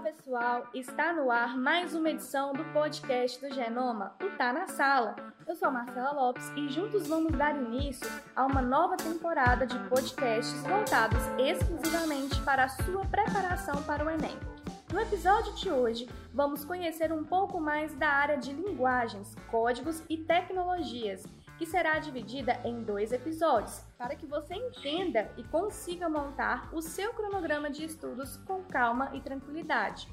Olá pessoal, está no ar mais uma edição do podcast do Genoma, o Tá na Sala. Eu sou a Marcela Lopes e juntos vamos dar início a uma nova temporada de podcasts voltados exclusivamente para a sua preparação para o Enem. No episódio de hoje, vamos conhecer um pouco mais da área de linguagens, códigos e tecnologias que será dividida em dois episódios, para que você entenda e consiga montar o seu cronograma de estudos com calma e tranquilidade.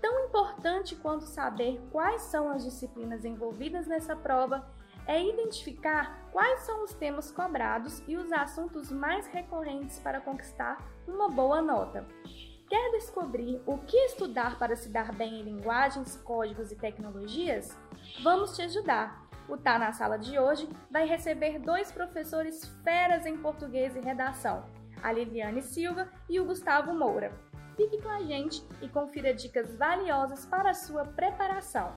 Tão importante quanto saber quais são as disciplinas envolvidas nessa prova é identificar quais são os temas cobrados e os assuntos mais recorrentes para conquistar uma boa nota. Quer descobrir o que estudar para se dar bem em linguagens, códigos e tecnologias? Vamos te ajudar! O Tá na Sala de hoje vai receber dois professores feras em português e redação, a Liliane Silva e o Gustavo Moura. Fique com a gente e confira dicas valiosas para a sua preparação.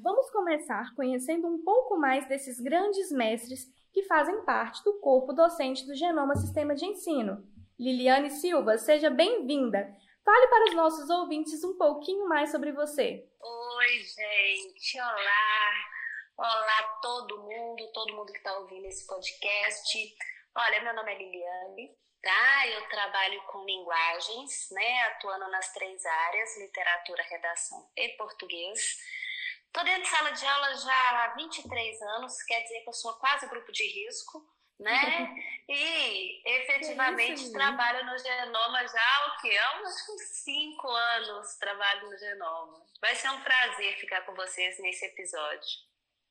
Vamos começar conhecendo um pouco mais desses grandes mestres que fazem parte do corpo docente do Genoma Sistema de Ensino. Liliane Silva, seja bem-vinda. Fale para os nossos ouvintes um pouquinho mais sobre você. Oi, gente. Olá. Olá, todo mundo, todo mundo que está ouvindo esse podcast. Olha, meu nome é Liliane, tá? Eu trabalho com linguagens, né? Atuando nas três áreas: literatura, redação e português. Estou dentro de sala de aula já há 23 anos, quer dizer que eu sou quase grupo de risco né? E efetivamente é trabalho no Genoma já há o quê? Há uns cinco anos trabalho no Genoma. Vai ser um prazer ficar com vocês nesse episódio.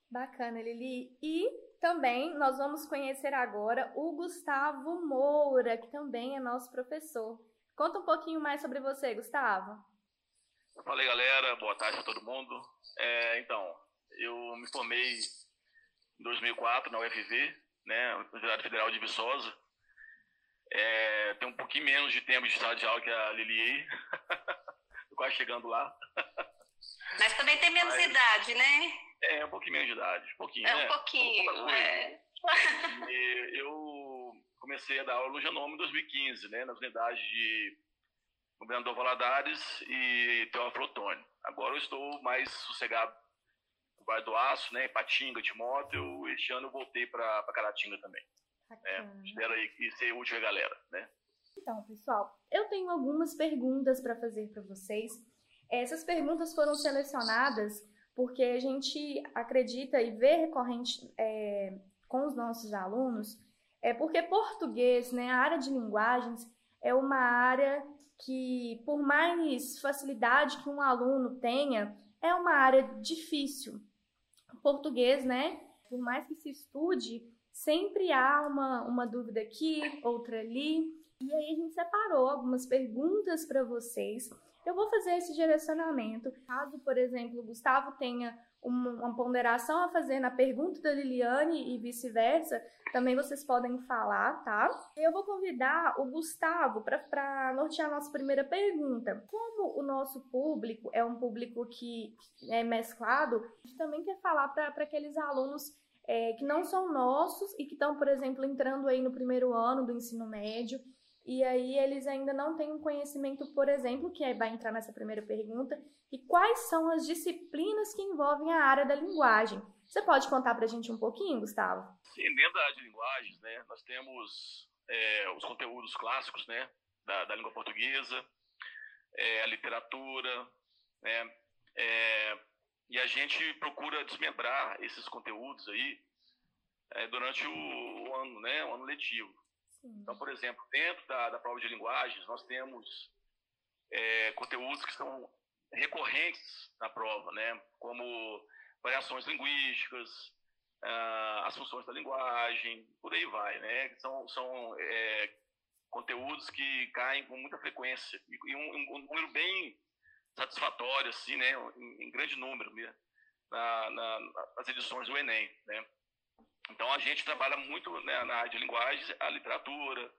Bacana, Lili. E também nós vamos conhecer agora o Gustavo Moura, que também é nosso professor. Conta um pouquinho mais sobre você, Gustavo. Fala aí, galera. Boa tarde a todo mundo. É, então, eu me formei em 2004 na UFV, né, Universidade Federal de Viçosa. É, tem um pouquinho menos de tempo de sala de aula que a Lili. quase chegando lá. Mas também tem menos Mas, idade, né? É, um pouquinho menos de idade. Um pouquinho, é um né? pouquinho, é. eu comecei a dar aula no Genoma em 2015, né, nas unidades de Governador Valadares e Teófilo Otônio. Agora eu estou mais sossegado Vale do Aço, né, Patinga, Timóteo. Este ano eu voltei para Caratinga também. É, espero aí que seja útil a galera, né? Então, pessoal, eu tenho algumas perguntas para fazer para vocês. Essas perguntas foram selecionadas porque a gente acredita e vê recorrente é, com os nossos alunos, é porque português, né, a área de linguagens, é uma área que, por mais facilidade que um aluno tenha, é uma área difícil português, né? Por mais que se estude, sempre há uma, uma dúvida aqui, outra ali. E aí a gente separou algumas perguntas para vocês. Eu vou fazer esse direcionamento. Caso, por exemplo, o Gustavo tenha uma ponderação a fazer na pergunta da Liliane e vice-versa, também vocês podem falar, tá? Eu vou convidar o Gustavo para nortear a nossa primeira pergunta. Como o nosso público é um público que é mesclado, a gente também quer falar para aqueles alunos é, que não são nossos e que estão, por exemplo, entrando aí no primeiro ano do ensino médio e aí eles ainda não têm um conhecimento, por exemplo, que vai entrar nessa primeira pergunta, e quais são as disciplinas que envolvem a área da linguagem. Você pode contar para a gente um pouquinho, Gustavo? Sim, dentro da área de linguagens, né, nós temos é, os conteúdos clássicos né, da, da língua portuguesa, é, a literatura, né, é, e a gente procura desmembrar esses conteúdos aí é, durante o, o ano, né, o ano letivo. Então, por exemplo, dentro da, da prova de linguagens, nós temos é, conteúdos que são recorrentes na prova, né? como variações linguísticas, ah, as funções da linguagem, por aí vai. Né? São, são é, conteúdos que caem com muita frequência e um, um número bem satisfatório, assim, né? em, em grande número mesmo, na, na, nas edições do Enem. Né? Então a gente trabalha muito né, na área de linguagens, a literatura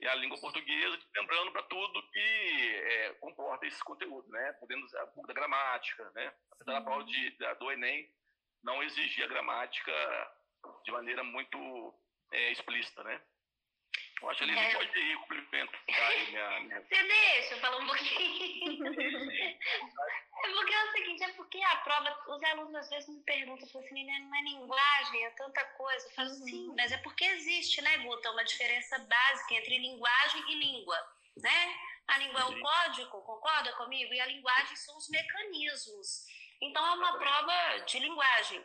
e a língua portuguesa, lembrando para tudo que é, comporta esse conteúdo, né? Podendo usar um pouco da gramática, né? Apesar da prova de, da, do Enem não exigir a gramática de maneira muito é, explícita, né? Eu acho que ele é. pode ir complementar minha, minha... Você deixa eu falar um pouquinho. é porque é o seguinte, é porque a prova, os alunos às vezes me perguntam, falam assim, não é linguagem, é tanta coisa. Eu falo, uhum. sim, mas é porque existe, né, Guta, uma diferença básica entre linguagem e língua, né? A língua é o código, concorda comigo? E a linguagem são os mecanismos. Então é uma prova de linguagem.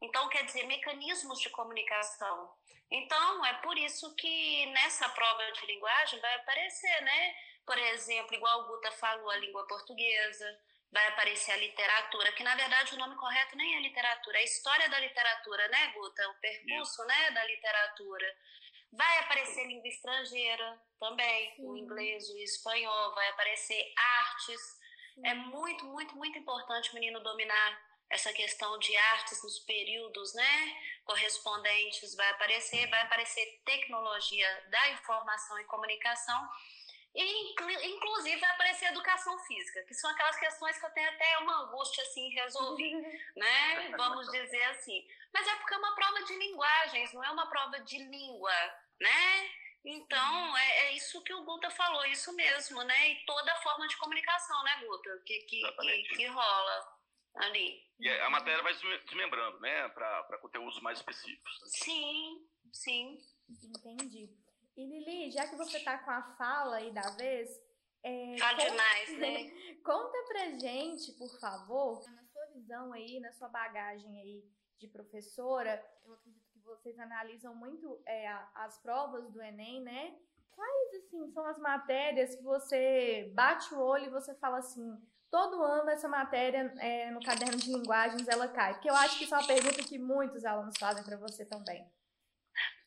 Então, quer dizer, mecanismos de comunicação. Então, é por isso que nessa prova de linguagem vai aparecer, né? Por exemplo, igual o Guta falou, a língua portuguesa, vai aparecer a literatura, que na verdade o nome correto nem é literatura, é a história da literatura, né, Guta? O percurso, né, da literatura. Vai aparecer língua estrangeira também, Sim. o inglês, o espanhol, vai aparecer artes. Sim. É muito, muito, muito importante o menino dominar essa questão de artes nos períodos né, correspondentes vai aparecer, vai aparecer tecnologia da informação e comunicação, e inclusive vai aparecer educação física, que são aquelas questões que eu tenho até uma angústia assim resolver, né? Vamos dizer assim. Mas é porque é uma prova de linguagens, não é uma prova de língua, né? Então, é, é, isso que o Guta falou, isso mesmo, né? E toda forma de comunicação, né, Guta, que, que, que, que rola ali. E a matéria vai desmembrando, né, para conteúdos mais específicos. Sim, sim. Entendi. E Lili, já que você está com a fala aí da vez. É, Fala conta, demais, né? Conta pra gente, por favor, na sua visão aí, na sua bagagem aí de professora, eu acredito que vocês analisam muito é, as provas do Enem, né? Quais, assim, são as matérias que você bate o olho e você fala assim, todo ano essa matéria é, no caderno de linguagens ela cai? Porque eu acho que isso é uma pergunta que muitos alunos fazem para você também.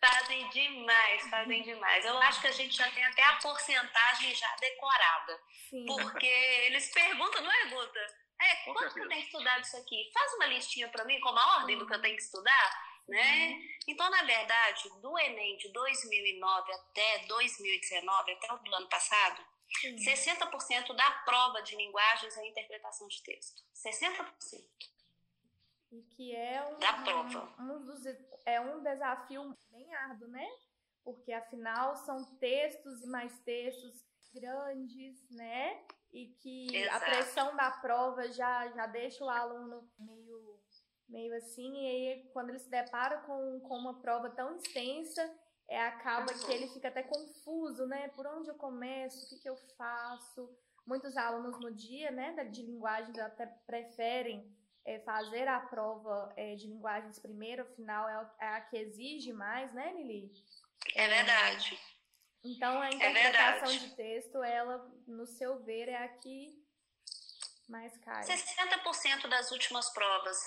Fazem demais, fazem demais. Eu acho que a gente já tem até a porcentagem já decorada. Sim. Porque eles perguntam, não é, Guta? É, quanto que eu tenho que estudar isso aqui? Faz uma listinha para mim com a ordem do que eu tenho que estudar, né? Uhum. Então, na verdade, do Enem de 2009 até 2019, até o do ano passado, Sim. 60% da prova de linguagens é interpretação de texto. 60%. E que é um, da prova. Um, um dos, é um desafio bem árduo, né? Porque afinal são textos e mais textos grandes, né? E que Exato. a pressão da prova já, já deixa o aluno meio, meio assim, e aí quando ele se depara com, com uma prova tão extensa, é, acaba que ele fica até confuso, né? Por onde eu começo? O que, que eu faço? Muitos alunos no dia, né, de linguagens até preferem é, fazer a prova é, de linguagens primeiro, afinal é, é a que exige mais, né, Lili? É verdade. Então a é interpretação de texto, ela, no seu ver, é a que mais cai. 60% das últimas provas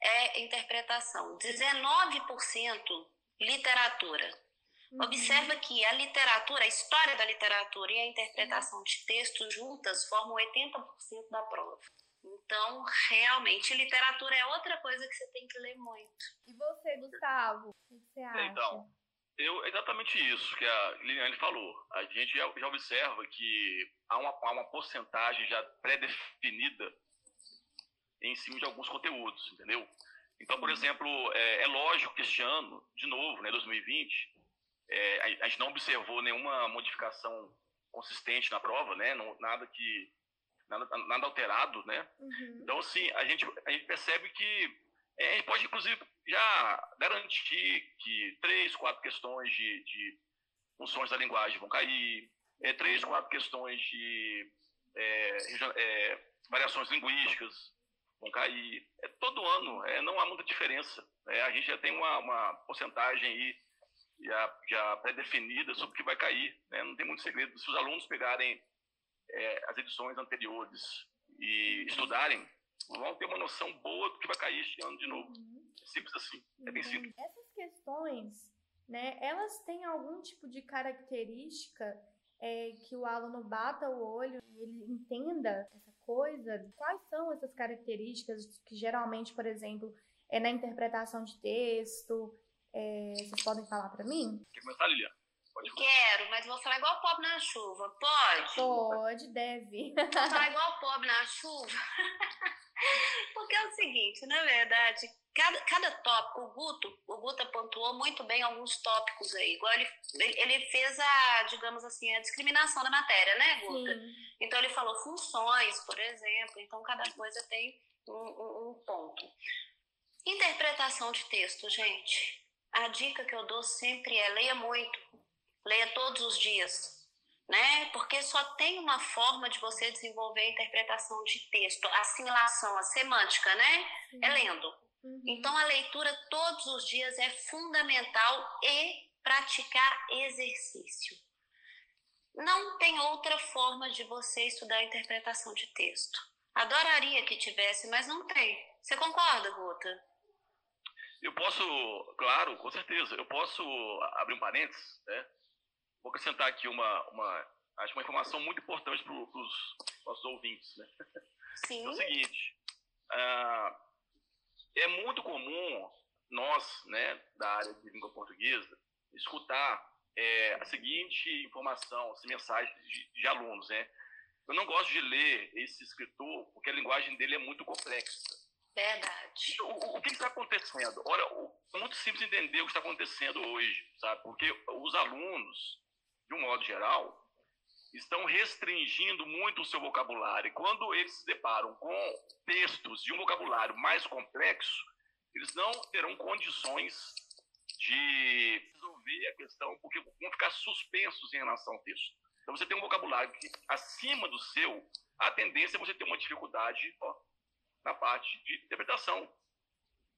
é interpretação, 19% literatura. Uhum. Observa que a literatura, a história da literatura e a interpretação de textos juntas formam 80% da prova. Então, realmente, literatura é outra coisa que você tem que ler muito. E você, Gustavo? O que você acha? Então, eu, exatamente isso que a Liliane falou. A gente já, já observa que há uma, há uma porcentagem já pré-definida em cima de alguns conteúdos, entendeu? Então, por exemplo, é, é, lógico que este ano, de novo, né, 2020, é, a, gente não observou nenhuma modificação consistente na prova, né? Não, nada que nada, nada alterado, né? Uhum. Então, assim, a gente, a gente percebe que é, a gente pode, inclusive, já garantir que três, quatro questões de, de funções da linguagem vão cair, é, três, quatro questões de é, é variações linguísticas vão cair. É, todo ano, é, não há muita diferença. Né? A gente já tem uma, uma porcentagem aí já, já pré-definida sobre o que vai cair. Né? Não tem muito segredo. Se os alunos pegarem é, as edições anteriores e estudarem, vão ter uma noção boa do que vai cair este ano de novo. Uhum. Simples assim. É bem simples. Essas questões, né, elas têm algum tipo de característica é, que o aluno bata o olho e ele entenda essa coisa? Quais são essas características que geralmente, por exemplo, é na interpretação de texto, é, vocês podem falar para mim? Quer começar, Liliana? Pode Quero, mas vou falar igual pobre na chuva. Pode? Pode, deve. Vou falar igual pobre na chuva. Porque é o seguinte, na verdade, cada, cada tópico, o Guto, o Guto pontuou muito bem alguns tópicos aí. Igual ele, ele fez a, digamos assim, a discriminação da matéria, né, Guto? Sim. Então ele falou funções, por exemplo, então cada coisa tem um, um, um ponto. Interpretação de texto, gente. A dica que eu dou sempre é leia muito, leia todos os dias, né? Porque só tem uma forma de você desenvolver a interpretação de texto, a assimilação, a semântica, né? É lendo. Uhum. Então, a leitura todos os dias é fundamental e praticar exercício. Não tem outra forma de você estudar a interpretação de texto. Adoraria que tivesse, mas não tem. Você concorda, Guta? Eu posso, claro, com certeza, eu posso abrir um parênteses, né? Vou acrescentar aqui uma, uma acho uma informação muito importante para os nossos ouvintes, né? Sim. É o seguinte, uh, é muito comum nós, né, da área de língua portuguesa, escutar é, a seguinte informação, essa mensagem de, de, alunos, né? Eu não gosto de ler esse escritor porque a linguagem dele é muito complexa. Verdade. O, o, que está acontecendo? Olha, é muito simples entender o que está acontecendo hoje, sabe? Porque os alunos, de um modo geral, estão restringindo muito o seu vocabulário. E quando eles se deparam com textos de um vocabulário mais complexo, eles não terão condições de resolver a questão, porque vão ficar suspensos em relação ao texto. Então, você tem um vocabulário que, acima do seu, a tendência é você ter uma dificuldade na parte de interpretação.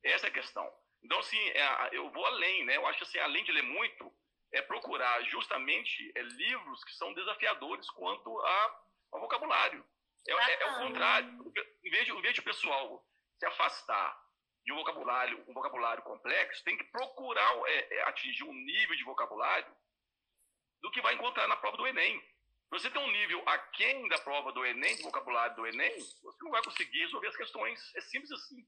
Essa é a questão. Então, assim, é, eu vou além, né? Eu acho que, assim, além de ler muito, é procurar justamente é, livros que são desafiadores quanto a, ao vocabulário. É, é, é, o contrário. Em vez, de, em vez de o pessoal se afastar de um vocabulário, um vocabulário complexo, tem que procurar é, é, atingir um nível de vocabulário do que vai encontrar na prova do Enem. Você tem um nível aquém da prova do Enem, do vocabulário do Enem, você não vai conseguir resolver as questões. É simples assim.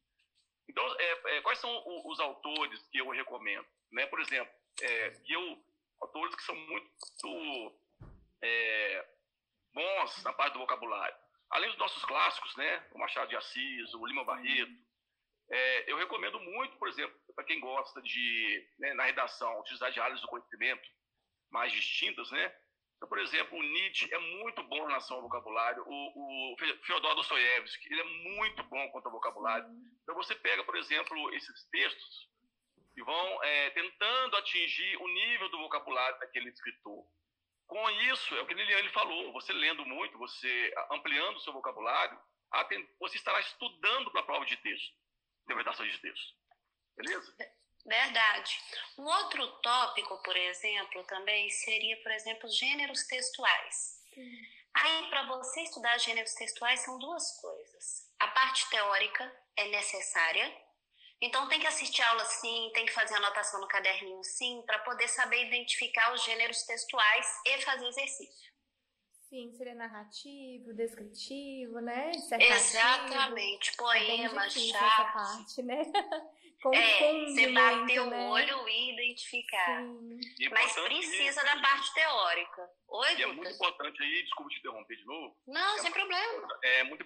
Então, é, é, quais são os autores que eu recomendo? Né? Por exemplo, é, eu autores que são muito é, bons na parte do vocabulário. Além dos nossos clássicos, né, o Machado de Assis, o Lima Barreto, é, eu recomendo muito, por exemplo, para quem gosta de, né, na redação, utilizar de do conhecimento mais distintas, né? Então, por exemplo, o Nietzsche é muito bom em relação ao vocabulário, o, o Fyodor Dostoiévski, ele é muito bom quanto ao vocabulário. Então, você pega, por exemplo, esses textos e vão é, tentando atingir o nível do vocabulário daquele escritor. Com isso, é o que Liliane falou, você lendo muito, você ampliando o seu vocabulário, você estará estudando para a prova de texto, interpretação de texto. Beleza? Verdade. Um outro tópico, por exemplo, também seria, por exemplo, gêneros textuais. Sim. Aí, para você estudar gêneros textuais, são duas coisas. A parte teórica é necessária, então tem que assistir aula sim, tem que fazer anotação no caderninho sim, para poder saber identificar os gêneros textuais e fazer exercício. Sim, seria narrativo, descritivo, né? Exatamente, é poema, chato. parte, né? é, você bater o né? olho e identificar. E Mas precisa da parte teórica. Oi, e é muito importante aí, desculpa te interromper de novo. Não, é sem problema. É muito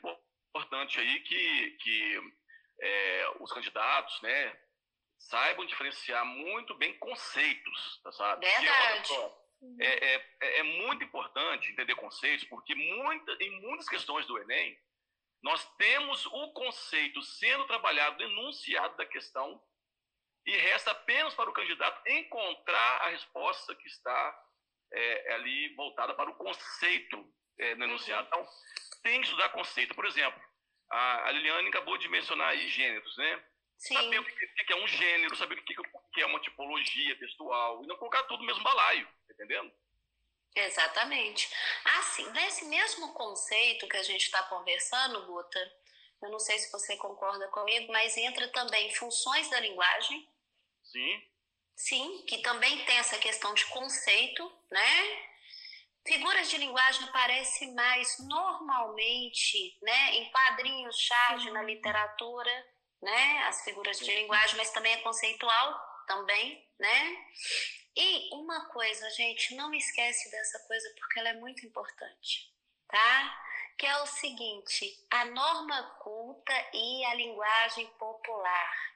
importante aí que, que é, os candidatos, né, saibam diferenciar muito bem conceitos, tá, sabe? Verdade. Só, é, é, é, muito importante entender conceitos, porque muita, em muitas questões do Enem, nós temos o conceito sendo trabalhado, enunciado da questão, e resta apenas para o candidato encontrar a resposta que está é, ali voltada para o conceito é, no enunciado. Uhum. Então, tem que estudar conceito. Por exemplo, a, Liliane acabou de mencionar aí gêneros, né? Sim. Saber o que é um gênero, saber o que é uma tipologia textual, e não colocar tudo no mesmo balaio, tá entendendo? Exatamente. Assim, nesse mesmo conceito que a gente está conversando, Guta, eu não sei se você concorda comigo, mas entra também funções da linguagem. Sim. Sim, que também tem essa questão de conceito, né? Figuras de linguagem aparecem mais normalmente né, em quadrinhos, charge, na literatura, né, as figuras de linguagem, mas também é conceitual, também, né? E uma coisa, gente, não esquece dessa coisa porque ela é muito importante, tá? Que é o seguinte, a norma culta e a linguagem popular.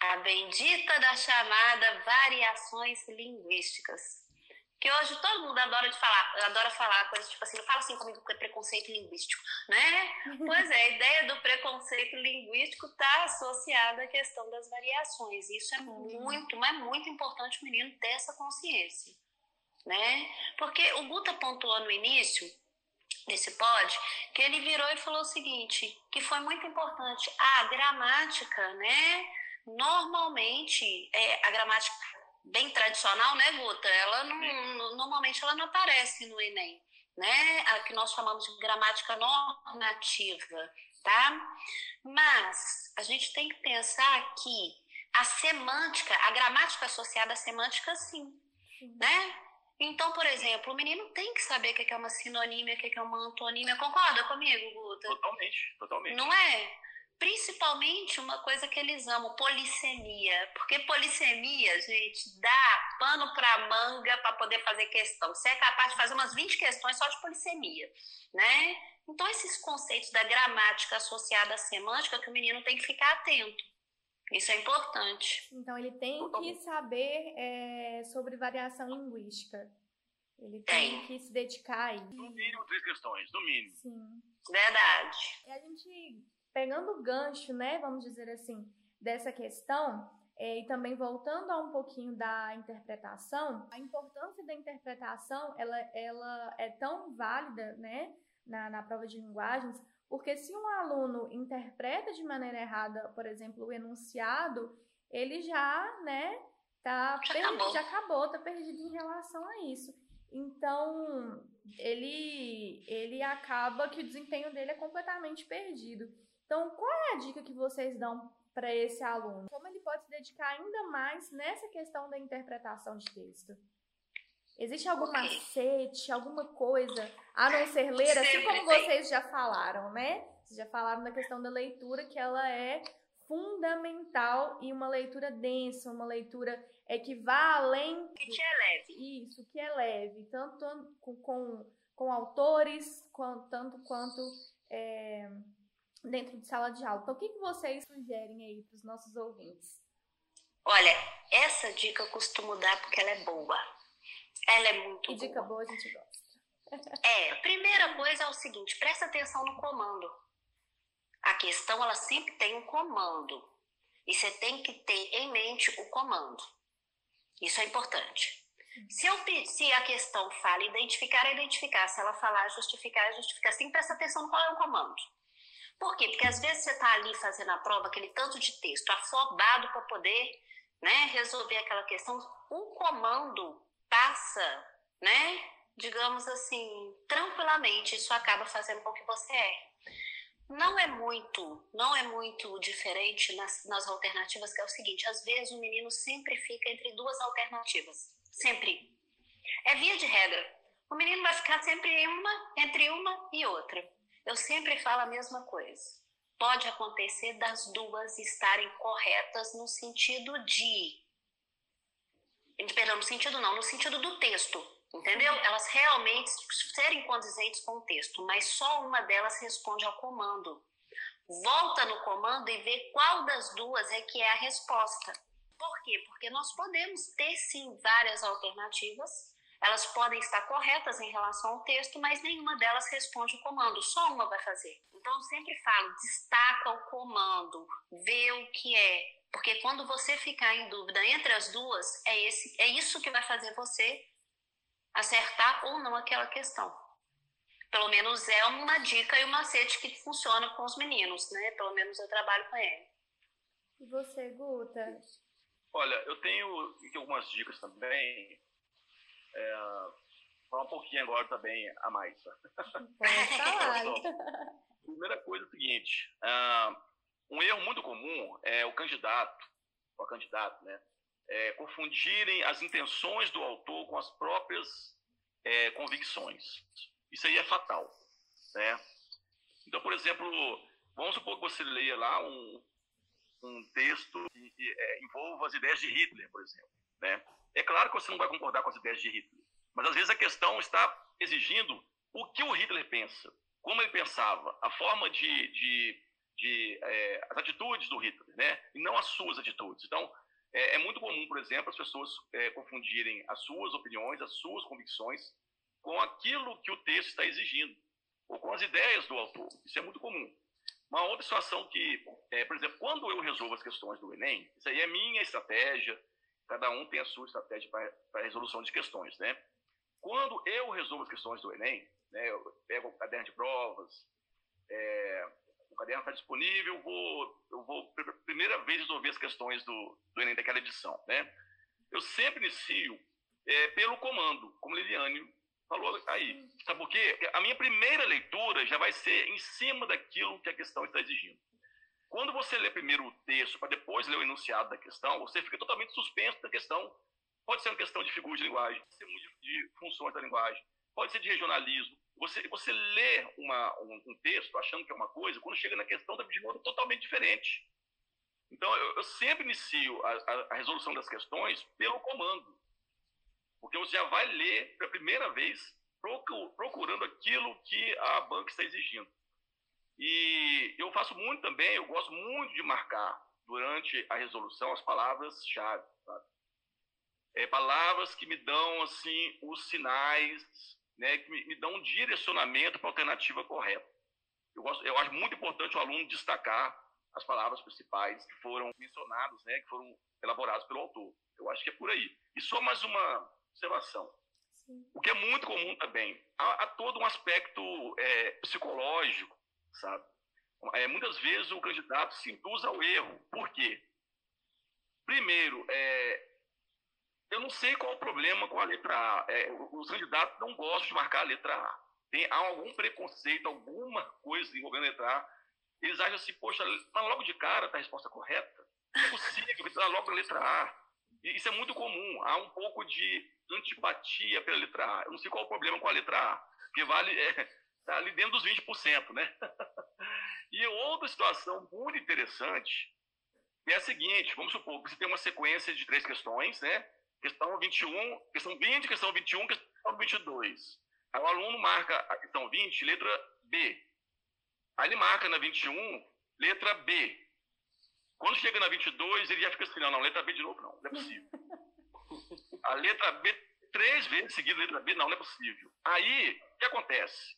A bendita da chamada variações linguísticas que hoje todo mundo adora de falar, adora falar coisas tipo assim, não fala assim comigo que é preconceito linguístico, né? pois é, a ideia do preconceito linguístico está associada à questão das variações. Isso é uhum. muito, mas muito importante o menino ter essa consciência, né? Porque o Guta pontuou no início desse pod que ele virou e falou o seguinte, que foi muito importante, a gramática, né? Normalmente, é, a gramática bem tradicional, né, Guta? Ela não, normalmente ela não aparece no Enem, né? A que nós chamamos de gramática normativa, tá? Mas a gente tem que pensar que a semântica, a gramática associada à semântica, sim, né? Então, por exemplo, o menino tem que saber o que é uma sinonímia, o que é uma antonímia. Concorda comigo, Guta? Totalmente, totalmente. Não é? Principalmente uma coisa que eles amam, polissemia. Porque polissemia, gente, dá pano para manga para poder fazer questão. Você é capaz de fazer umas 20 questões só de polissemia, né? Então, esses conceitos da gramática associada à semântica que o menino tem que ficar atento. Isso é importante. Então, ele tem que saber é, sobre variação linguística. Ele tem, tem, que se dedicar a isso. No mínimo, três questões, no mínimo. Sim. Verdade. E a gente pegando o gancho, né, vamos dizer assim, dessa questão, é, e também voltando a um pouquinho da interpretação, a importância da interpretação, ela, ela é tão válida, né, na, na prova de linguagens, porque se um aluno interpreta de maneira errada, por exemplo, o enunciado, ele já, né, tá já, perdido, acabou. já acabou, tá perdido em relação a isso. Então, ele, ele acaba que o desempenho dele é completamente perdido. Então, qual é a dica que vocês dão para esse aluno? Como ele pode se dedicar ainda mais nessa questão da interpretação de texto? Existe algum okay. macete, alguma coisa, a não ser ler, assim como vocês já falaram, né? Vocês já falaram da questão da leitura, que ela é fundamental e uma leitura densa, uma leitura é que vá além. Que te é leve. Isso, que é leve, tanto com, com, com autores, quanto, tanto quanto é, dentro de sala de aula. Então, o que, que vocês sugerem aí para os nossos ouvintes? Olha, essa dica eu costumo dar porque ela é boa. Ela é muito que boa. dica boa a gente gosta. É, primeira coisa é o seguinte, presta atenção no comando. A questão, ela sempre tem um comando. E você tem que ter em mente o comando. Isso é importante. Se, eu, se a questão fala identificar, é identificar. Se ela falar justificar, é justificar. Você tem que prestar atenção no qual é o comando. Por quê? Porque às vezes você está ali fazendo a prova, aquele tanto de texto afobado para poder né, resolver aquela questão. O comando passa, né, digamos assim, tranquilamente. Isso acaba fazendo com que você erre. Não é muito, não é muito diferente nas, nas alternativas, que é o seguinte: às vezes o menino sempre fica entre duas alternativas. Sempre. É via de regra. O menino vai ficar sempre uma, entre uma e outra. Eu sempre falo a mesma coisa. Pode acontecer das duas estarem corretas no sentido de. Perdão, no sentido não, no sentido do texto. Entendeu? Elas realmente serem condizentes com o texto, mas só uma delas responde ao comando. Volta no comando e vê qual das duas é que é a resposta. Por quê? Porque nós podemos ter sim várias alternativas elas podem estar corretas em relação ao texto, mas nenhuma delas responde o comando, só uma vai fazer. Então, eu sempre falo, destaca o comando, vê o que é, porque quando você ficar em dúvida entre as duas, é, esse, é isso que vai fazer você acertar ou não aquela questão. Pelo menos é uma dica e um macete que funciona com os meninos, né? Pelo menos eu trabalho com ele. E você, Guta? Olha, eu tenho aqui algumas dicas também é, falar um pouquinho agora também a mais. Primeira coisa é o seguinte: uh, um erro muito comum é o candidato, o candidato, né? É, confundirem as intenções do autor com as próprias é, convicções. Isso aí é fatal. Né? Então, por exemplo, vamos supor que você leia lá um, um texto que, que é, envolva as ideias de Hitler, por exemplo. Né? É claro que você não vai concordar com as ideias de Hitler, mas às vezes a questão está exigindo o que o Hitler pensa, como ele pensava, a forma de, de, de é, as atitudes do Hitler, né? E não as suas atitudes. Então, é, é muito comum, por exemplo, as pessoas é, confundirem as suas opiniões, as suas convicções com aquilo que o texto está exigindo, ou com as ideias do autor. Isso é muito comum. Uma outra situação que, é, por exemplo, quando eu resolvo as questões do Enem, isso aí é minha estratégia, cada um tem a sua estratégia para a resolução de questões, né? Quando eu resolvo as questões do Enem, né, eu pego o caderno de provas, é, o caderno está disponível, eu vou, eu vou primeira vez resolver as questões do, do Enem daquela edição, né? Eu sempre inicio é, pelo comando, como Liliane falou aí. Sabe por quê? A minha primeira leitura já vai ser em cima daquilo que a questão está exigindo. Quando você lê primeiro o texto, para depois ler o enunciado da questão, você fica totalmente suspenso da questão. Pode ser uma questão de figuras de linguagem, pode ser de funções da linguagem, pode ser de regionalismo, você, você lê uma, um, um, texto achando que é uma coisa, quando chega na questão, está de modo totalmente diferente. Então, eu, eu sempre inicio a, a, a, resolução das questões pelo comando. Porque você já vai ler pela primeira vez procurando aquilo que a banca está exigindo. E eu faço muito também, eu gosto muito de marcar durante a resolução as palavras-chave. É, palavras que me dão assim os sinais né, que me, me dão um direcionamento para a alternativa correta. Eu, gosto, eu acho muito importante o aluno destacar as palavras principais que foram mencionadas, né, que foram elaboradas pelo autor. Eu acho que é por aí. E só mais uma observação. Sim. O que é muito comum também, há, há todo um aspecto é, psicológico, sabe? É, muitas vezes o candidato se induz ao erro. Por quê? Primeiro, é, eu não sei qual o problema com a letra A. É, os candidatos não gostam de marcar a letra A. Tem há algum preconceito, alguma coisa envolvendo a letra A. Eles acham assim, poxa, mas logo de cara está a resposta correta. Não é possível, está logo a letra A. E isso é muito comum. Há um pouco de antipatia pela letra A. Eu não sei qual o problema com a letra A, porque vale é, tá ali dentro dos 20%, né? e outra situação muito interessante é a seguinte, vamos supor que você tem uma sequência de três questões, né? questão 21, questão 20, questão 21, questão 22. Aí o aluno marca a questão 20, letra B. Aí ele marca na 21, letra B. Quando chega na 22, ele já fica assim, não, não, letra B de novo, não, não é possível. A letra B, três vezes seguida, letra B, não, não é possível. Aí, o que acontece?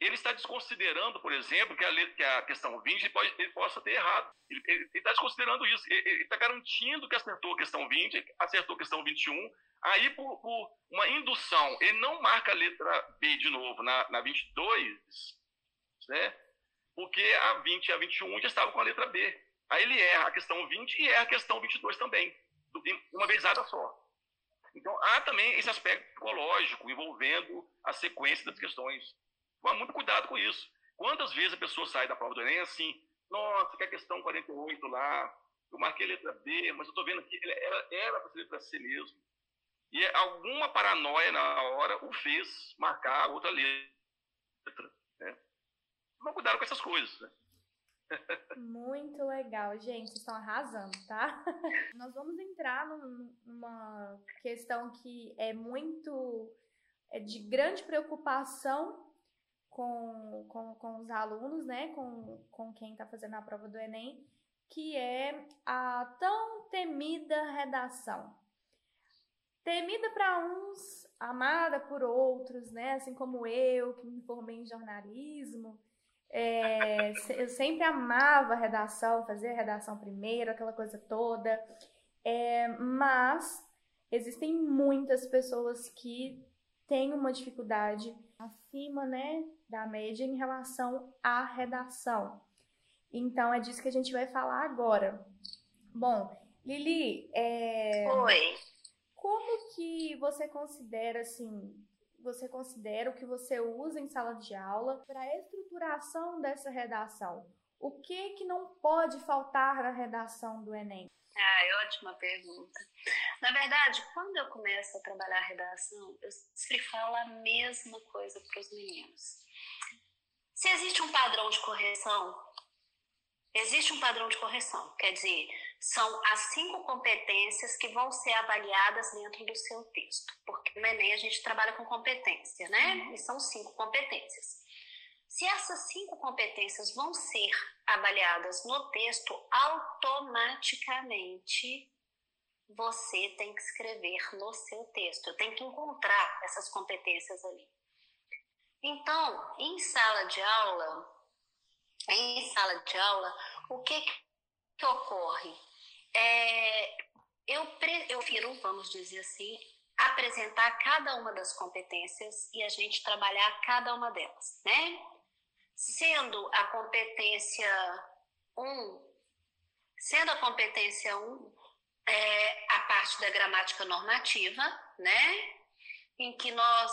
Ele está desconsiderando, por exemplo, que a, que a questão 20 ele, pode, ele possa ter errado. Ele, ele, está desconsiderando isso. Ele, ele, está garantindo que acertou a questão 20, acertou a questão 21. Aí, por, por, uma indução, ele não marca a letra B de novo na, na 22, né? porque a 20 e a 21 já estavam com a letra B. Aí ele erra a questão 20 e erra a questão 22 também, uma vezada só. Então, há também esse aspecto psicológico envolvendo a sequência das questões Toma muito cuidado com isso. Quantas vezes a pessoa sai da prova do Enem assim, nossa, que a questão 48 lá, eu marquei a letra B, mas eu estou vendo aqui, era para ser letra C mesmo. E alguma paranoia na hora o fez marcar outra letra. Né? Toma cuidado com essas coisas. Né? Muito legal, gente. Vocês estão arrasando, tá? Nós vamos entrar numa questão que é muito é de grande preocupação com, com, com os alunos, né, com, com quem está fazendo a prova do Enem, que é a tão temida redação. Temida para uns, amada por outros, né, assim como eu, que me formei em jornalismo. É, eu sempre amava redação, fazer redação primeiro, aquela coisa toda. É, mas existem muitas pessoas que têm uma dificuldade acima, né, da média em relação à redação. Então, é disso que a gente vai falar agora. Bom, Lili, é... Oi. Como que você considera, assim, você considera o que você usa em sala de aula para a estruturação dessa redação? O que que não pode faltar na redação do Enem? Ah, é ótima pergunta. Na verdade, quando eu começo a trabalhar a redação, eu sempre falo a mesma coisa para os meninos. Se existe um padrão de correção, existe um padrão de correção, quer dizer, são as cinco competências que vão ser avaliadas dentro do seu texto, porque no Enem a gente trabalha com competência, né? Uhum. E são cinco competências. Se essas cinco competências vão ser avaliadas no texto, automaticamente você tem que escrever no seu texto, tem que encontrar essas competências ali. Então, em sala de aula, em sala de aula, o que, que ocorre? É, eu prefiro, vamos dizer assim, apresentar cada uma das competências e a gente trabalhar cada uma delas, né? Sendo a competência 1, um, sendo a competência 1 um, é, a parte da gramática normativa, né? Em que nós,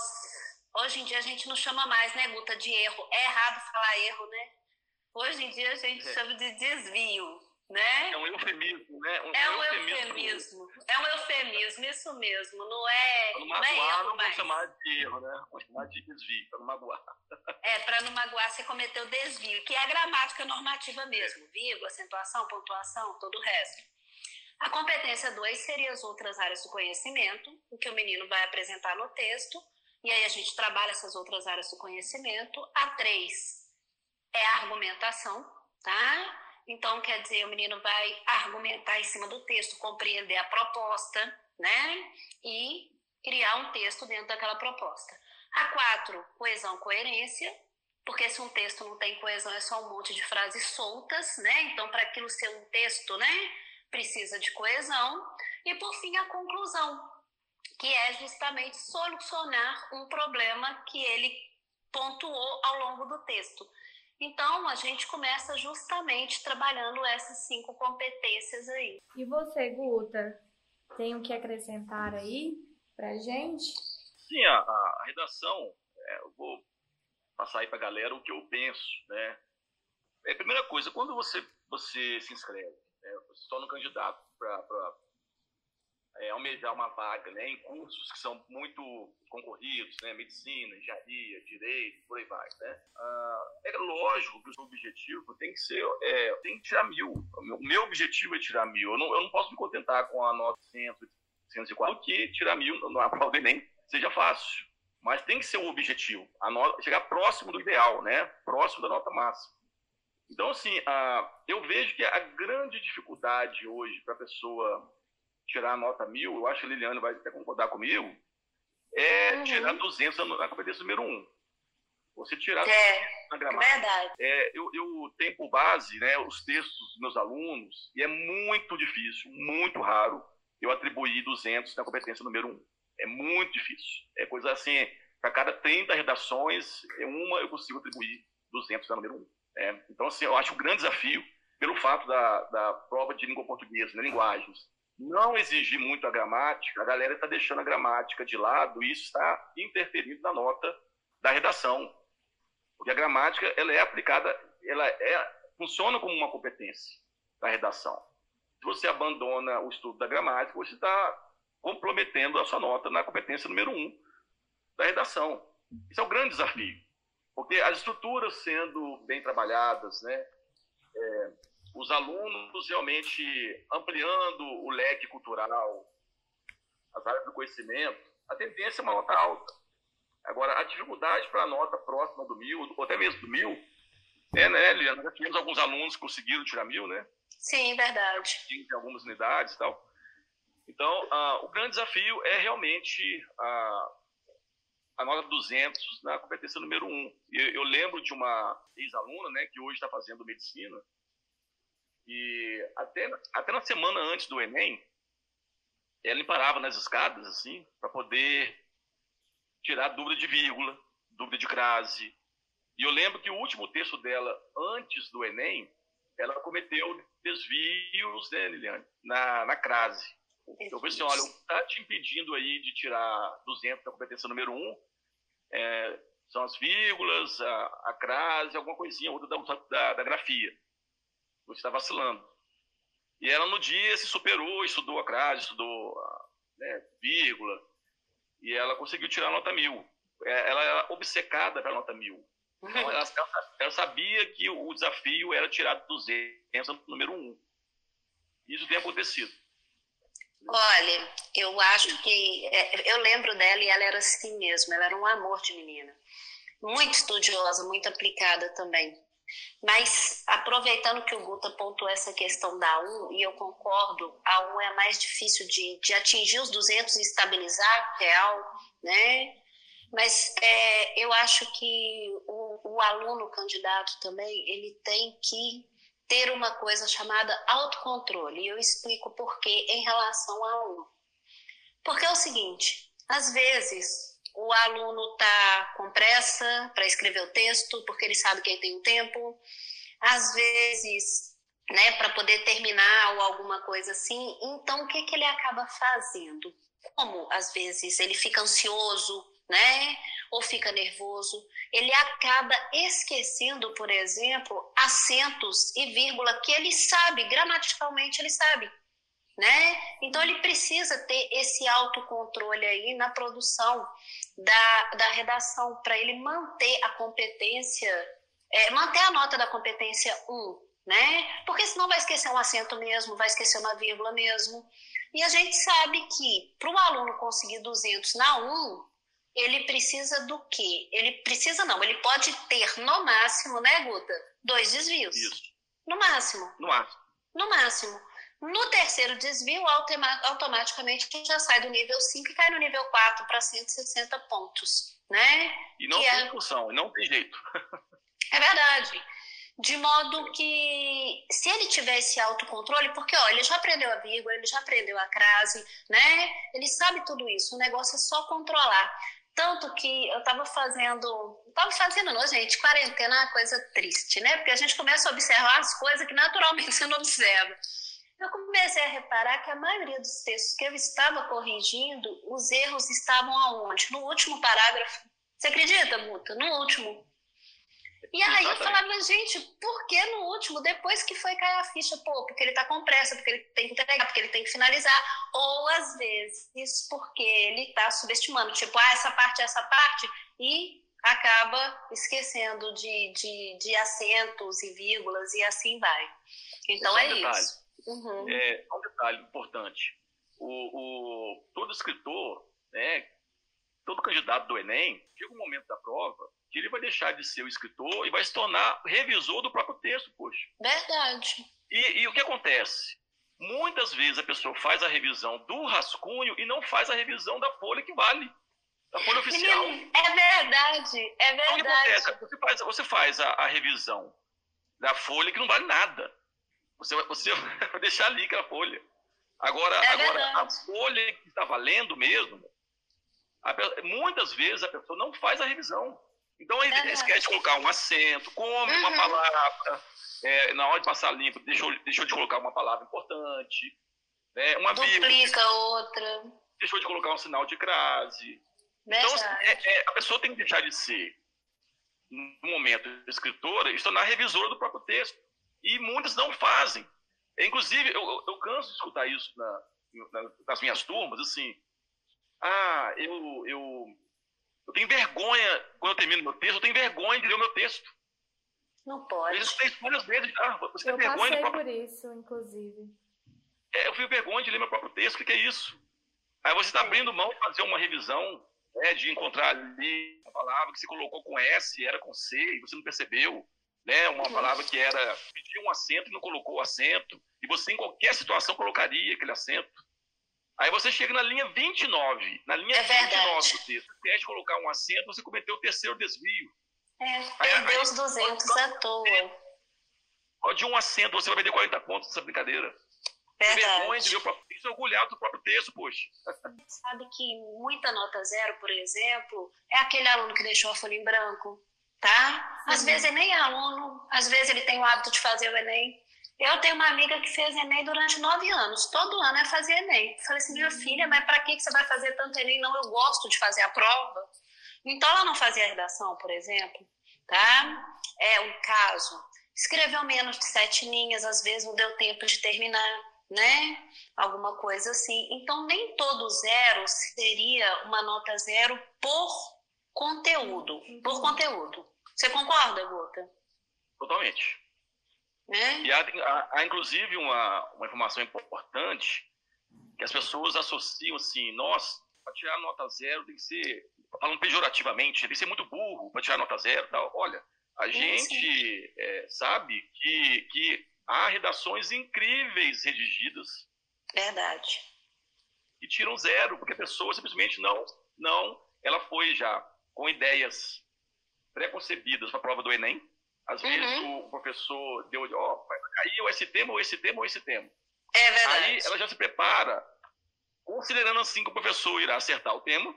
hoje em dia a gente não chama mais, né, Guta, de erro. É errado falar erro, né? Hoje em dia a gente é. chama de desvio, né? É um eufemismo, né? Um é um eufemismo. eufemismo. É um eufemismo, isso mesmo. Não é. Para não magoar, não, é não chamar de erro, né? Vamos chamar de desvio, para não magoar. É, para não magoar, você cometeu desvio, que é a gramática normativa mesmo: é. vírgula, acentuação, pontuação, todo o resto. A competência 2 seria as outras áreas do conhecimento, o que o menino vai apresentar no texto, e aí a gente trabalha essas outras áreas do conhecimento. A 3 é a argumentação, tá? Então, quer dizer, o menino vai argumentar em cima do texto, compreender a proposta, né? E criar um texto dentro daquela proposta. A quatro, coesão, coerência, porque se um texto não tem coesão é só um monte de frases soltas, né? Então, para aquilo ser um texto, né? Precisa de coesão. E por fim, a conclusão, que é justamente solucionar um problema que ele pontuou ao longo do texto. Então, a gente começa justamente trabalhando essas cinco competências aí. E você, Guta, tem o que acrescentar aí pra gente? Sim, a, a redação, é, eu vou passar aí pra galera o que eu penso, né? É, primeira coisa, quando você, você se inscreve, né, você se torna um candidato para é, almejar uma vaga né, em cursos que são muito concorridos, né, medicina, engenharia, direito, por aí vai. Né? Ah, é lógico que o seu objetivo tem que ser, é, tem que tirar mil. O meu objetivo é tirar mil. Eu não, eu não posso me contentar com a nota 100, 104, que tirar mil na prova do Enem seja fácil. Mas tem que ser o objetivo, nota, chegar próximo do ideal, né? próximo da nota máxima. Então, assim, ah, eu vejo que a grande dificuldade hoje para a pessoa tirar a nota mil, eu acho que a Liliane vai até concordar comigo, é uhum. tirar 200 na competência número um. Você tirar é, na gramática. Verdade. É, eu, eu tenho por base né, os textos dos meus alunos e é muito difícil, muito raro eu atribuir 200 na competência número um. É muito difícil. É coisa assim, para cada 30 redações, é uma eu consigo atribuir 200 na número um. É, então, assim, eu acho um grande desafio pelo fato da, da prova de língua portuguesa, né, linguagens, não exigir muito a gramática, a galera está deixando a gramática de lado e isso está interferindo na nota da redação. Porque a gramática ela é aplicada, ela é, funciona como uma competência da redação. Se você abandona o estudo da gramática, você está comprometendo a sua nota na competência número um da redação. Isso é um grande desafio, porque as estruturas sendo bem trabalhadas, né, é, os alunos realmente ampliando o leque cultural, as áreas do conhecimento, a tendência é uma nota alta. Agora, a dificuldade para a nota próxima do mil, ou até mesmo do mil, é, né, Liana? Já tivemos alguns alunos que conseguiram tirar mil, né? Sim, verdade. Em algumas unidades e tal. Então, o grande desafio é realmente a, a nota 200 na competência número 1. Eu, eu lembro de uma ex-aluna, né, que hoje está fazendo medicina, e até, até na semana antes do Enem, ela parava nas escadas, assim, para poder tirar dúvida de vírgula, dúvida de crase. E eu lembro que o último texto dela, antes do Enem, ela cometeu desvios, né, Liliane, na, na crase. Eu falei assim, olha, o que está te impedindo aí de tirar 200 da competência número 1 é, são as vírgulas, a, a crase, alguma coisinha outra da, da, da grafia você está vacilando. E ela no dia se superou, estudou a crase, estudou né, vírgula, e ela conseguiu tirar a nota mil. É, ela era obcecada pela nota mil. Então, ela, ela, sabia que o desafio era tirar 200 no número um. Isso tem acontecido. Olha, eu acho que. É, eu lembro dela e ela era assim mesmo, ela era um amor de menina. muito estudiosa, muito aplicada também. Mas, aproveitando que o Guta pontuou essa questão da 1, e eu concordo, a 1 é mais difícil de, de atingir os 200 e estabilizar real, né? Mas é, eu acho que o, o aluno candidato também, ele tem que ter uma coisa chamada autocontrole. E eu explico por quê em relação a 1. Porque é o seguinte, às vezes o aluno está com pressa para escrever o texto, porque ele sabe que ele tem um tempo. Às vezes, né, para poder terminar ou alguma coisa assim. Então, o que, que ele acaba fazendo? Como, às vezes, ele fica ansioso, né? Ou fica nervoso, ele acaba esquecendo, por exemplo, acentos e vírgula que ele sabe, gramaticalmente ele sabe né? Então ele precisa ter esse autocontrole aí na produção da, da redação para ele manter a competência, é, manter a nota da competência 1, né? Porque senão vai esquecer um acento mesmo, vai esquecer uma vírgula mesmo. E a gente sabe que para o aluno conseguir 200 na 1, ele precisa do quê? Ele precisa não, ele pode ter no máximo, né, Guta? Dois desvios. Isso. No máximo. No máximo. No máximo. No terceiro desvio, automaticamente já sai do nível 5 e cai no nível 4 para 160 pontos, né? E não que tem é... discussão, não tem jeito. é verdade. De modo que, se ele tiver esse autocontrole, porque ó, ele já aprendeu a vírgula, ele já aprendeu a crase, né? Ele sabe tudo isso, o negócio é só controlar. Tanto que eu estava fazendo. Estava fazendo, não, gente, quarentena é uma coisa triste, né? Porque a gente começa a observar as coisas que naturalmente você não observa eu comecei a reparar que a maioria dos textos que eu estava corrigindo, os erros estavam aonde? No último parágrafo. Você acredita, Muta? No último. E aí eu falava, gente, por que no último? Depois que foi cair a ficha, pô, porque ele tá com pressa, porque ele tem que entregar, porque ele tem que finalizar. Ou às vezes porque ele tá subestimando, tipo, ah, essa parte, essa parte, e acaba esquecendo de, de, de acentos e vírgulas e assim vai. Então é, é isso. Uhum. É, um detalhe importante. O, o, todo escritor, né, todo candidato do Enem, chega um momento da prova que ele vai deixar de ser o escritor e vai se tornar revisor do próprio texto, poxa. Verdade. E, e o que acontece? Muitas vezes a pessoa faz a revisão do rascunho e não faz a revisão da folha que vale. Da folha oficial. É verdade, é verdade. Então, o que acontece? Você faz, você faz a, a revisão da folha que não vale nada. Você vai, você vai deixar ali aquela folha. Agora, é agora a folha que está valendo mesmo, a, muitas vezes a pessoa não faz a revisão. Então, ele é esquece de colocar um acento, come uhum. uma palavra, é, na hora de passar limpo, deixou, deixou de colocar uma palavra importante, né, uma Duplica vírgula, outra. Deixou de colocar um sinal de crase. Então, é, é, a pessoa tem que deixar de ser, no momento, escritora e se tornar revisora do próprio texto. E muitos não fazem. Inclusive, eu, eu canso de escutar isso na, na, nas minhas turmas, assim, ah, eu, eu, eu tenho vergonha, quando eu termino meu texto, eu tenho vergonha de ler o meu texto. Não pode. Eles têm várias vezes, ah, você eu tem vergonha de próprio... por isso, inclusive. É, eu fico vergonha de ler meu próprio texto, o que, que é isso? Aí você está é. abrindo mão de fazer uma revisão, né, de encontrar ali uma palavra que você colocou com S, era com C, e você não percebeu né? Uma palavra que era pedir um acento e não colocou o acento, e você em qualquer situação colocaria aquele acento. Aí você chega na linha 29, na linha é 29 do texto, você de colocar um acento, você cometeu o terceiro desvio. É, perdeu os 200 à toa. De um acento, você vai perder 40 pontos nessa brincadeira. Verdade. Vergonha de ver o próprio, isso é orgulhado do próprio texto, poxa. Sabe que muita nota zero, por exemplo, é aquele aluno que deixou a folha em branco, tá? Às vezes ele nem é aluno, às vezes ele tem o hábito de fazer o Enem. Eu tenho uma amiga que fez Enem durante nove anos. Todo ano é fazer Enem. Eu falei assim, minha filha, mas para que você vai fazer tanto Enem? Não, eu gosto de fazer a prova. Então ela não fazia a redação, por exemplo, tá? É um caso. Escreveu menos de sete linhas, às vezes não deu tempo de terminar, né? Alguma coisa assim. Então nem todo zero seria uma nota zero por conteúdo, por conteúdo. Você concorda, Guta? Totalmente. É? E há, há, há, inclusive uma, uma informação importante que as pessoas associam assim, nós, para tirar nota zero tem que ser, falando pejorativamente, tem que ser muito burro para tirar nota zero. Tal. Olha, a gente é, sabe que, que há redações incríveis redigidas. Verdade. E tiram zero, porque a pessoa simplesmente não, não, ela foi já com ideias preconcebidas para a prova do Enem. Às uhum. vezes o professor deu, ó, oh, vai cair ou esse tema, ou esse tema, ou esse tema. É verdade. Aí ela já se prepara, considerando assim que o professor irá acertar o tema,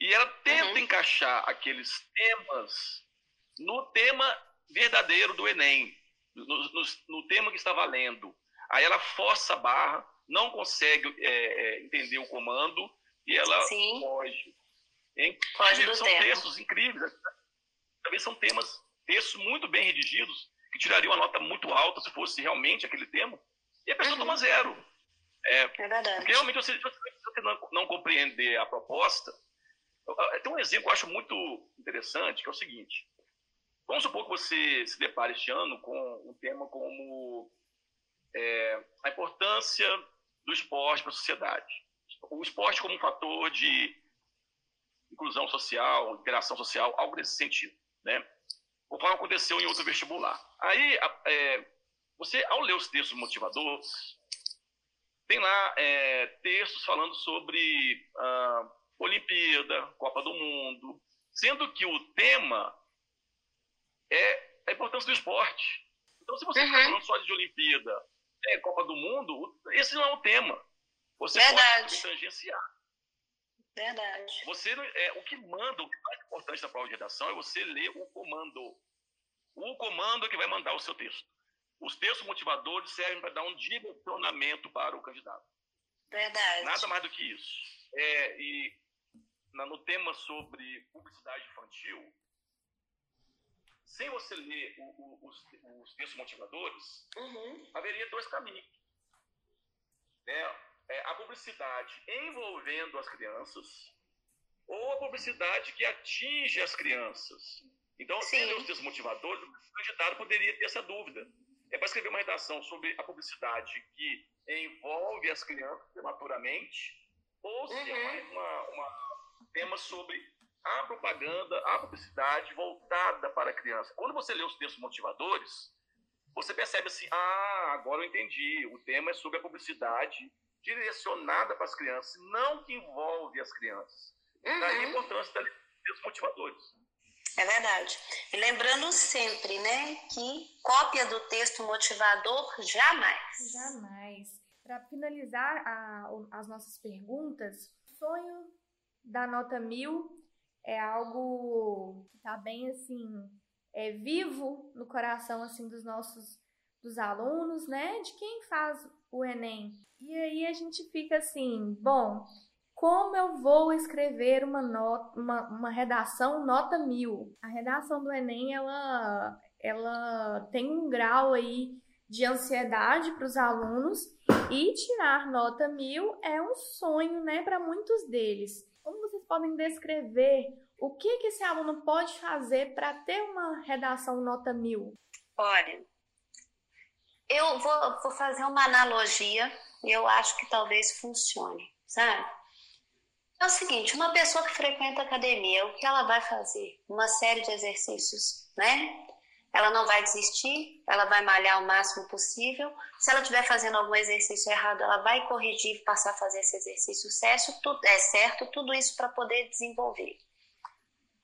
e ela tenta uhum. encaixar aqueles temas no tema verdadeiro do Enem, no, no, no, tema que está valendo. Aí ela força a barra, não consegue é, é, entender o comando e ela Sim. foge. Foge do são tema. textos incríveis. Talvez são temas, textos muito bem redigidos, que tirariam uma nota muito alta se fosse realmente aquele tema, e a pessoa uhum. toma zero. É, é verdade. Porque realmente, você, se você não, não compreender a proposta, tem um exemplo que eu acho muito interessante, que é o seguinte. Vamos supor que você se depare este ano com um tema como é, a importância do esporte para a sociedade. O esporte como um fator de inclusão social, interação social, algo nesse sentido. Né? Conforme aconteceu em outro vestibular. Aí, é, você, ao ler os textos motivadores, tem lá é, textos falando sobre ah, Olimpíada, Copa do Mundo, sendo que o tema é a importância do esporte. Então, se você está uhum. falando só de Olimpíada, é, Copa do Mundo, esse não é o tema. Você Verdade. pode tangenciar. Verdade. Você, é, o que manda, o que é mais importante na prova de redação é você ler o comando. O comando é que vai mandar o seu texto. Os textos motivadores servem para dar um direcionamento para o candidato. Verdade. Nada mais do que isso. É, e na, no tema sobre publicidade infantil, sem você ler o, o, os, os, textos motivadores, uhum. haveria dois caminhos. Né? É, a publicidade envolvendo as crianças ou a publicidade que atinge as crianças. Então, ler os textos motivadores, o candidato poderia ter essa dúvida. É para escrever uma redação sobre a publicidade que envolve as crianças prematuramente, ou se é uhum. é uma, uma, um tema sobre a propaganda, a publicidade voltada para a criança. Quando você lê os textos motivadores, você percebe assim: ah, agora eu entendi. O tema é sobre a publicidade direcionada para as crianças, não que envolve as crianças. Uhum. Daí a importância dos motivadores. É verdade. E lembrando sempre, né, que cópia do texto motivador jamais. Jamais. Para finalizar a, as nossas perguntas, o sonho da nota mil é algo que está bem assim, é vivo no coração assim dos nossos dos alunos, né? De quem faz o Enem. E aí a gente fica assim, bom, como eu vou escrever uma nota, uma, uma redação nota mil? A redação do Enem, ela, ela tem um grau aí de ansiedade para os alunos e tirar nota mil é um sonho, né, para muitos deles. Como vocês podem descrever o que, que esse aluno pode fazer para ter uma redação nota mil? Olha, eu vou, vou fazer uma analogia e eu acho que talvez funcione, sabe? É o seguinte, uma pessoa que frequenta academia, o que ela vai fazer? Uma série de exercícios, né? Ela não vai desistir, ela vai malhar o máximo possível. Se ela estiver fazendo algum exercício errado, ela vai corrigir passar a fazer esse exercício certo, tudo, é certo, tudo isso para poder desenvolver.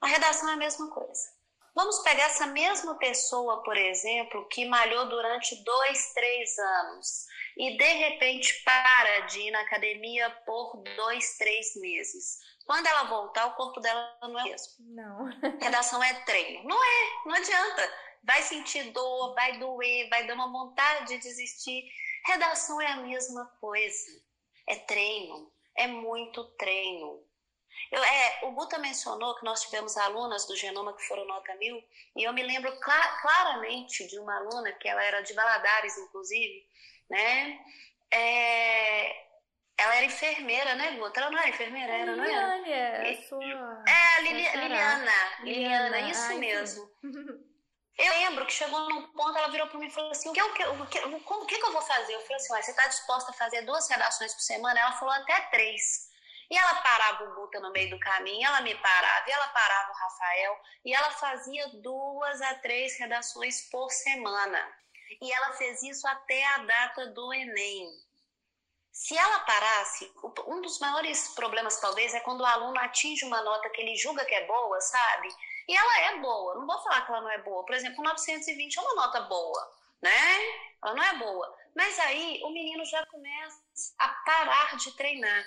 A redação é a mesma coisa. Vamos pegar essa mesma pessoa, por exemplo, que malhou durante dois, três anos e de repente para de ir na academia por dois, três meses. Quando ela voltar, o corpo dela não é o mesmo. Não. Redação é treino. Não é, não adianta vai sentir dor, vai doer, vai dar uma vontade de desistir. Redação é a mesma coisa. É treino, é muito treino. Eu, é, o Guta mencionou que nós tivemos alunas do Genoma que foram nota mil, e eu me lembro cl claramente de uma aluna, que ela era de Valadares, inclusive, né? É, ela era enfermeira, né, Guta? Ela não era enfermeira, era, não era? Liliane, é, sua... é Lili Liliana, Liliana, isso Ai, mesmo. Eu lembro que chegou num ponto, ela virou para mim e falou assim: o que, o que, o que, o que, que eu vou fazer? Eu falei assim: você está disposta a fazer duas redações por semana? Ela falou até três. E ela parava o Guta no meio do caminho, ela me parava, e ela parava o Rafael, e ela fazia duas a três redações por semana. E ela fez isso até a data do Enem. Se ela parasse, um dos maiores problemas talvez é quando o aluno atinge uma nota que ele julga que é boa, sabe? E ela é boa, não vou falar que ela não é boa. Por exemplo, 920 é uma nota boa, né? Ela não é boa. Mas aí o menino já começa a parar de treinar.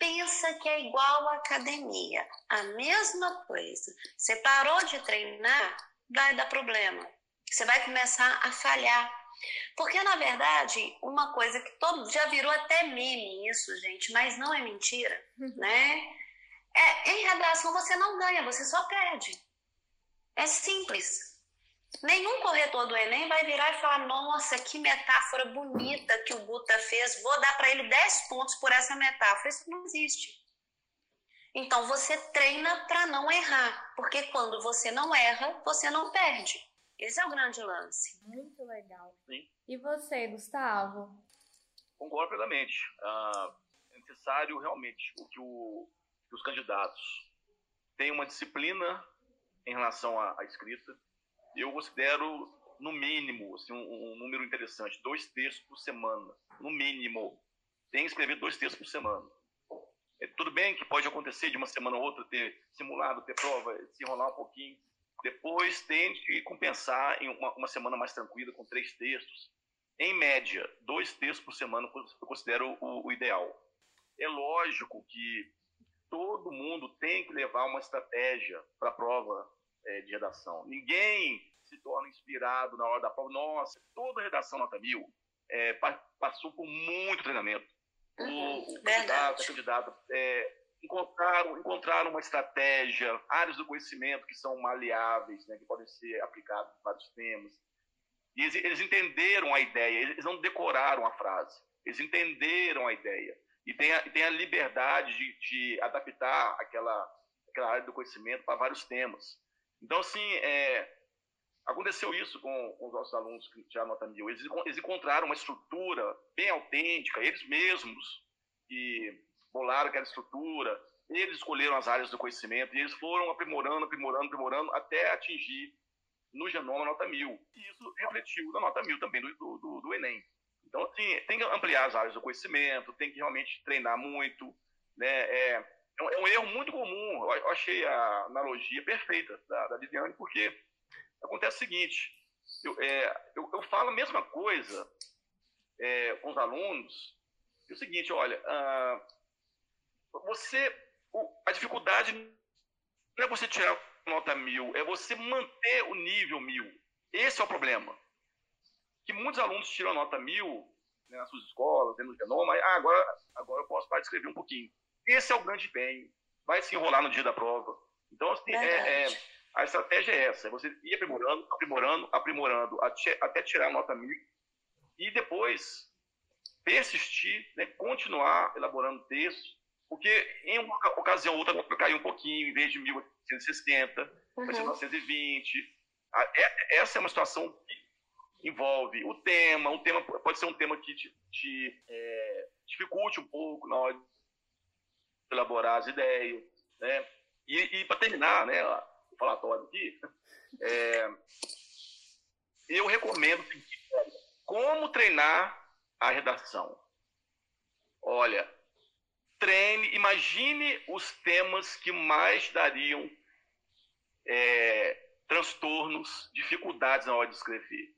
Pensa que é igual à academia, a mesma coisa. Você parou de treinar, vai dar problema. Você vai começar a falhar. Porque, na verdade, uma coisa que todo já virou até meme isso, gente, mas não é mentira, uhum. né? É, em redação você não ganha, você só perde. É simples. Nenhum corretor do Enem vai virar e falar: nossa, que metáfora bonita que o Guta fez, vou dar para ele 10 pontos por essa metáfora. Isso não existe. Então você treina para não errar, porque quando você não erra, você não perde. Esse é o grande lance. Muito legal. Sim. E você, Gustavo? Concordo plenamente. Ah, é necessário realmente que, o, que os candidatos tenham uma disciplina em relação à, à escrita. Eu considero, no mínimo, assim, um, um, número interessante, dois textos por semana. No mínimo. Tem que escrever dois textos por semana. É, tudo bem que pode acontecer de uma semana ou outra ter simulado, ter prova, se enrolar um pouquinho depois tente compensar em uma, uma semana mais tranquila com três textos. Em média, dois textos por semana eu considero o, o ideal. É lógico que todo mundo tem que levar uma estratégia para a prova é, de redação. Ninguém se torna inspirado na hora da prova. Nossa, toda redação nota mil é, passou por muito treinamento. Uhum, o, o candidato, a candidata é, encontraram, encontraram uma estratégia, áreas do conhecimento que são maleáveis, né, que podem ser aplicados em vários temas. E eles, eles entenderam a ideia, eles não decoraram a frase, eles entenderam a ideia. E tem a, tem a liberdade de, de adaptar aquela, aquela área do conhecimento para vários temas. Então, assim, é, aconteceu isso com, com, os nossos alunos que já nota mil. Eles, eles encontraram uma estrutura bem autêntica, eles mesmos, que bolaram aquela estrutura, eles escolheram as áreas do conhecimento e eles foram aprimorando, aprimorando, aprimorando até atingir no genoma nota mil. E isso refletiu na nota mil também do, do, do Enem. Então, assim, tem que ampliar as áreas do conhecimento, tem que realmente treinar muito. Né? É, é, um, é um erro muito comum. Eu, achei a analogia perfeita da, da Viviane, porque acontece o seguinte: eu, é, eu, eu falo a mesma coisa é, com os alunos. É o seguinte, olha, uh, você, a dificuldade não é você tirar nota mil, é você manter o nível mil. Esse é o problema. Que muitos alunos tiram nota mil né, nas suas escolas, no genoma, ah, agora, agora eu posso parar de escrever um pouquinho. Esse é o grande bem. Vai se enrolar no dia da prova. Então, assim, é, é, a estratégia é essa: é você ir aprimorando, aprimorando, aprimorando, até, tirar a nota mil e depois persistir, né, continuar elaborando textos porque em uma ocasião ou outra vai cair um pouquinho, em vez de 1860, uhum. vai ser 1920. É, essa é uma situação que envolve o tema, o tema pode ser um tema que te, te é, dificulte um pouco na hora elaborar as ideias, né? E, e para terminar, né, o falatório aqui, é, eu recomendo como treinar a redação. Olha, treine, imagine os temas que mais dariam é, transtornos, dificuldades na hora de escrever.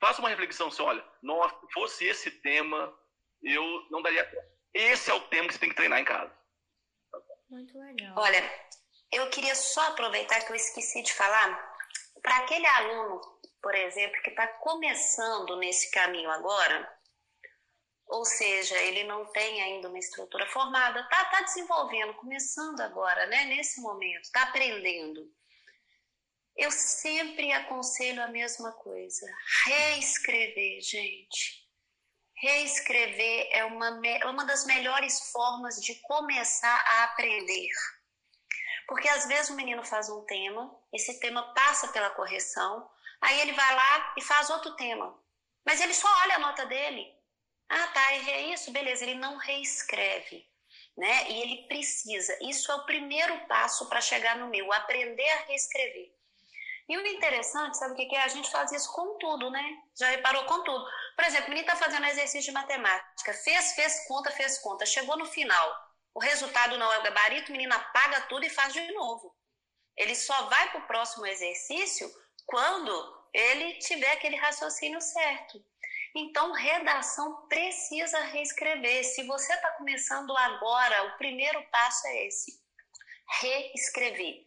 Faça uma reflexão assim, olha, nossa, se fosse esse tema, eu não daria Esse é o tema que você tem que treinar em casa. Muito legal. Olha, eu queria só aproveitar que eu esqueci de falar, para aquele aluno, por exemplo, que está começando nesse caminho agora, ou seja, ele não tem ainda uma estrutura formada, está tá desenvolvendo, começando agora, né, nesse momento, está aprendendo. Eu sempre aconselho a mesma coisa: reescrever, gente. Reescrever é uma, é uma das melhores formas de começar a aprender. Porque às vezes o menino faz um tema, esse tema passa pela correção, aí ele vai lá e faz outro tema. Mas ele só olha a nota dele, ah, tá, errei isso, beleza. Ele não reescreve. né? E ele precisa. Isso é o primeiro passo para chegar no meu, aprender a reescrever. E o interessante, sabe o que é? A gente faz isso com tudo, né? Já reparou com tudo. Por exemplo, o menino está fazendo exercício de matemática, fez, fez conta, fez conta, chegou no final, o resultado não é o gabarito, o menino apaga tudo e faz de novo. Ele só vai para o próximo exercício quando ele tiver aquele raciocínio certo. Então, redação precisa reescrever. Se você está começando agora, o primeiro passo é esse: reescrever.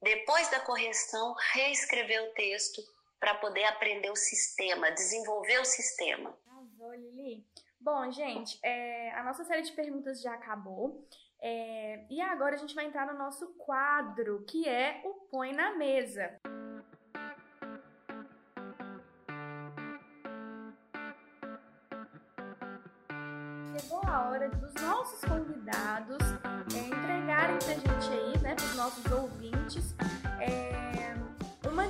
Depois da correção, reescrever o texto para poder aprender o sistema, desenvolver o sistema. Arrasou, Lili. Bom, gente, é, a nossa série de perguntas já acabou. É, e agora a gente vai entrar no nosso quadro, que é o Põe na Mesa. Chegou a hora dos nossos convidados é, entregarem pra gente aí, né, pros nossos ouvintes, é,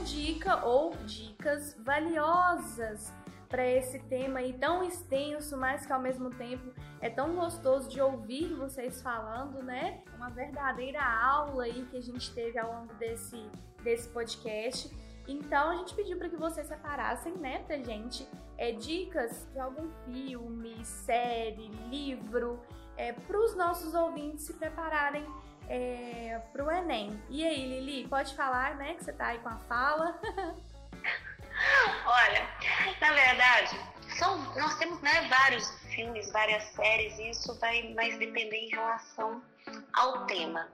dica ou dicas valiosas para esse tema aí tão extenso, mas que ao mesmo tempo é tão gostoso de ouvir vocês falando, né? Uma verdadeira aula aí que a gente teve ao longo desse, desse podcast. Então a gente pediu para que vocês separassem, né, pra gente, é, dicas de algum filme, série, livro, é, para os nossos ouvintes se prepararem é, o Enem. E aí, Lili, pode falar, né, que você tá aí com a fala? Olha, na verdade, são, nós temos né, vários filmes, várias séries, e isso vai mais depender em relação ao tema.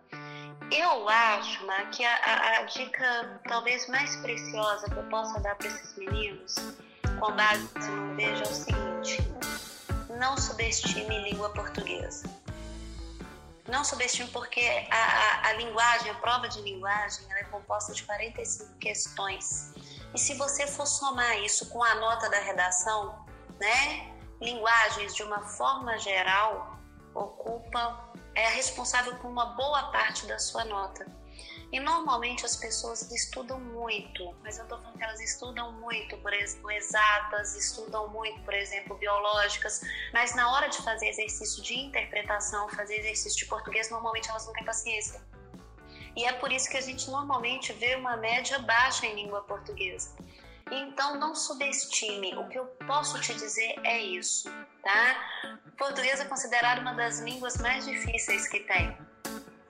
Eu acho né, que a, a, a dica talvez mais preciosa que eu possa dar para esses meninos, com base no vejo, é o seguinte: não subestime língua portuguesa. Não subestime porque a, a, a linguagem, a prova de linguagem, é composta de 45 questões e se você for somar isso com a nota da redação, né? Linguagens de uma forma geral ocupa é responsável por uma boa parte da sua nota. E normalmente as pessoas estudam muito, mas eu estou falando que elas estudam muito, por exemplo, exatas, estudam muito, por exemplo, biológicas, mas na hora de fazer exercício de interpretação, fazer exercício de português, normalmente elas não têm paciência e é por isso que a gente normalmente vê uma média baixa em língua portuguesa. Então, não subestime. O que eu posso te dizer é isso, tá? O português é considerado uma das línguas mais difíceis que tem.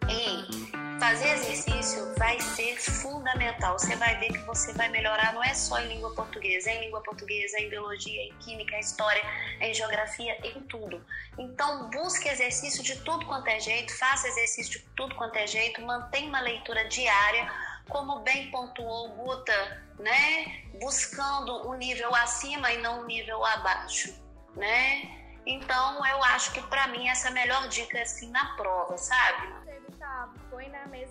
E fazer exercício vai ser fundamental. Você vai ver que você vai melhorar não é só em língua portuguesa, é em língua portuguesa, é em biologia, é em química, em história, é em geografia, em tudo. Então, busque exercício de tudo quanto é jeito, faça exercício de tudo quanto é jeito, mantenha uma leitura diária, como bem pontuou Guta, né? Buscando um nível acima e não um nível abaixo, né? Então, eu acho que para mim essa é a melhor dica assim na prova, sabe?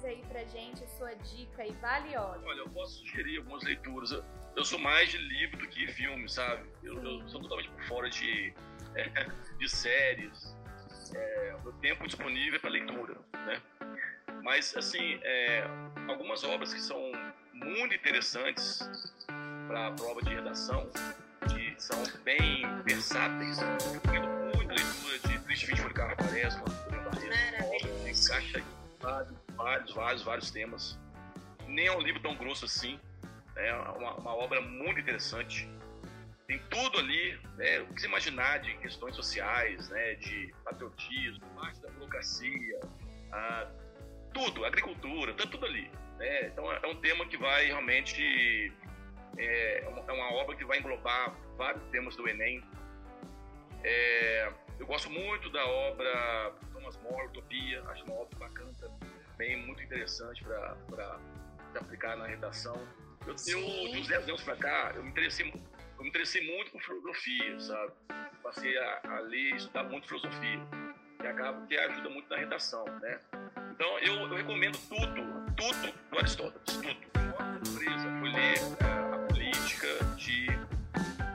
Aí pra gente a sua dica aí valiosa. Olha, eu posso sugerir algumas leituras. Eu sou mais de livro do que filme, sabe? Eu, eu sou totalmente por fora de, é, de séries. É, o tempo disponível é para leitura, né? Mas, assim, é, algumas obras que são muito interessantes para a prova de redação, que são bem versáteis. Eu recomendo muito leitura de Triste Fim de Policarpo Quaresma, Barreto, encaixa vários, vários, vários, vários temas. Nem é um livro tão grosso assim. É uma, uma obra muito interessante. Tem tudo ali, né, o que se imaginar de questões sociais, né, de patriotismo, parte da burocracia, ah, tudo, agricultura, tá tudo ali. Né? Então é um tema que vai realmente é, é é uma obra que vai englobar vários temas do Enem. É, eu gosto muito da obra Thomas More, Utopia, acho uma obra bacana também, muito interessante para aplicar na redação. Eu, eu, de uns 10 anos para cá, eu me interessei, eu me interessei muito por filosofia, sabe? Passei a, a ler estudar muito filosofia, que acaba que ajuda muito na redação, né? Então, eu, eu recomendo tudo, tudo do Aristóteles, tudo. Uma surpresa foi ler é, a política de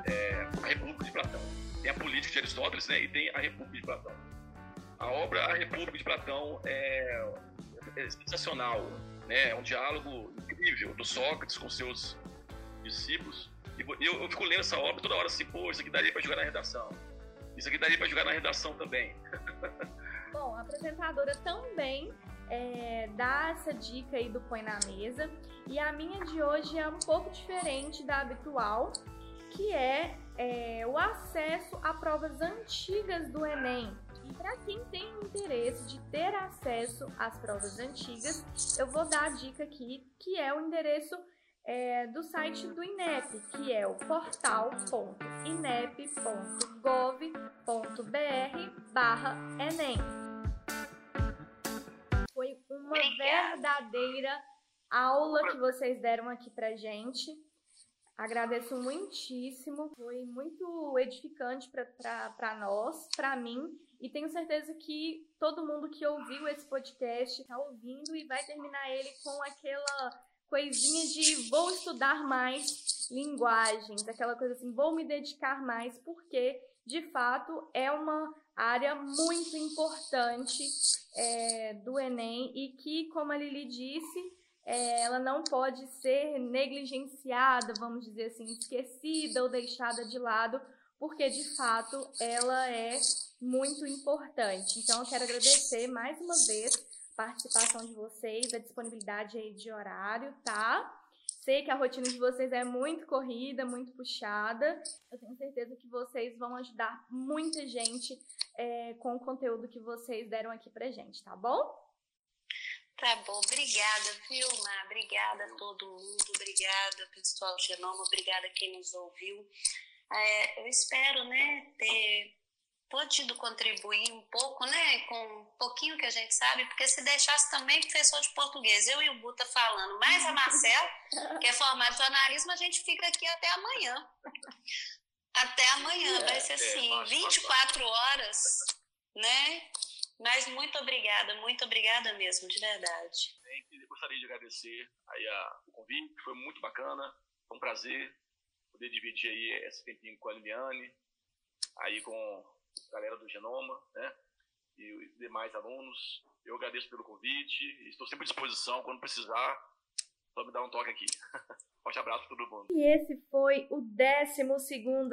é, a República de Platão. Tem a política de Aristóteles, né? E tem a República de Platão. A obra A República de Platão é, é sensacional, né? É um diálogo incrível do Sócrates com seus discípulos. E eu, eu fico lendo essa obra toda hora assim, pô, isso aqui daria para jogar na redação. Isso aqui daria para jogar na redação também. Bom, a apresentadora também é, dá essa dica aí do Põe na Mesa. E a minha de hoje é um pouco diferente da habitual, que é, é o acesso a provas antigas do Enem. E para quem tem interesse de ter acesso às provas antigas, eu vou dar a dica aqui, que é o endereço é, do site do INEP, que é o portal.inep.gov.br barra Enem. Foi uma verdadeira aula que vocês deram aqui pra gente. Agradeço muitíssimo, foi muito edificante para nós, para mim, e tenho certeza que todo mundo que ouviu esse podcast está ouvindo e vai terminar ele com aquela coisinha de vou estudar mais linguagens, aquela coisa assim, vou me dedicar mais, porque de fato é uma área muito importante é, do Enem e que, como a Lili disse, é, ela não pode ser negligenciada, vamos dizer assim, esquecida ou deixada de lado, porque de fato ela é muito importante. Então, eu quero agradecer mais uma vez a participação de vocês, a disponibilidade aí de horário, tá? Sei que a rotina de vocês é muito corrida, muito puxada. Eu tenho certeza que vocês vão ajudar muita gente é, com o conteúdo que vocês deram aqui pra gente, tá bom? Tá bom, obrigada, Vilma. Obrigada a todo mundo, obrigada, pessoal do Genoma, obrigada quem nos ouviu. É, eu espero, né, ter podido contribuir um pouco, né, com um pouquinho que a gente sabe, porque se deixasse também professor de português, eu e o Buta falando, mais a Marcela, que é formado em jornalismo, a gente fica aqui até amanhã. Até amanhã, vai ser é, assim, 24 horas, né? Mas muito obrigada, muito obrigada mesmo, de verdade. Eu gostaria de agradecer aí a, o convite, foi muito bacana, foi um prazer poder dividir aí esse tempinho com a Liliane, aí com galera do Genoma, né? E os demais alunos. Eu agradeço pelo convite, estou sempre à disposição quando precisar, só me dar um toque aqui. Forte abraço para todo mundo. E esse foi o 12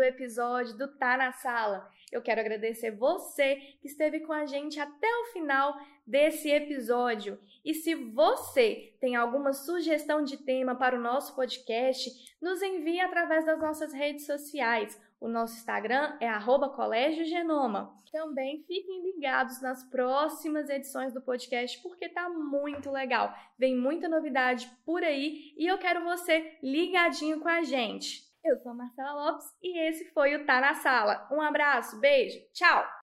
episódio do Tá na Sala. Eu quero agradecer você que esteve com a gente até o final desse episódio. E se você tem alguma sugestão de tema para o nosso podcast, nos envie através das nossas redes sociais. O nosso Instagram é Colégio Genoma. Também fiquem ligados nas próximas edições do podcast, porque tá muito legal. Vem muita novidade por aí e eu quero você ligadinho com a gente. Eu sou a Marcela Lopes e esse foi o Tá na Sala. Um abraço, beijo, tchau!